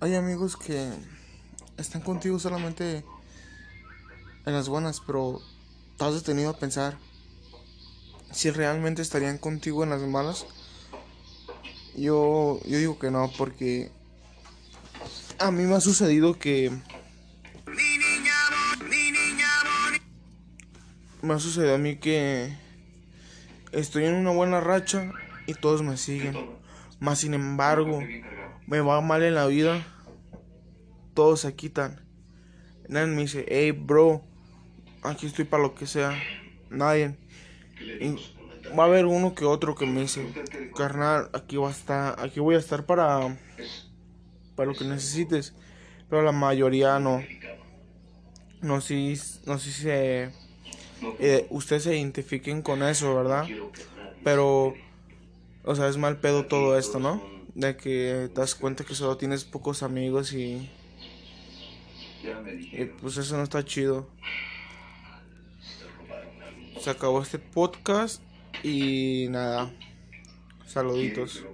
hay amigos que están contigo solamente en las buenas, pero te has detenido a pensar si realmente estarían contigo en las malas. Yo, yo digo que no, porque a mí me ha sucedido que me ha sucedido a mí que estoy en una buena racha y todos me siguen. Más sin embargo, me va mal en la vida, todos se quitan. Nadie me dice, hey bro, aquí estoy para lo que sea. Nadie. va a haber uno que otro que me dice, carnal, aquí va a estar, aquí voy a estar para, para lo que necesites. Pero la mayoría no. No sé, no si eh, ustedes se identifiquen con eso, ¿verdad? Pero, o sea, es mal pedo todo esto, ¿no? De que te das cuenta que solo tienes pocos amigos y... Y pues eso no está chido. Se acabó este podcast y nada. Saluditos.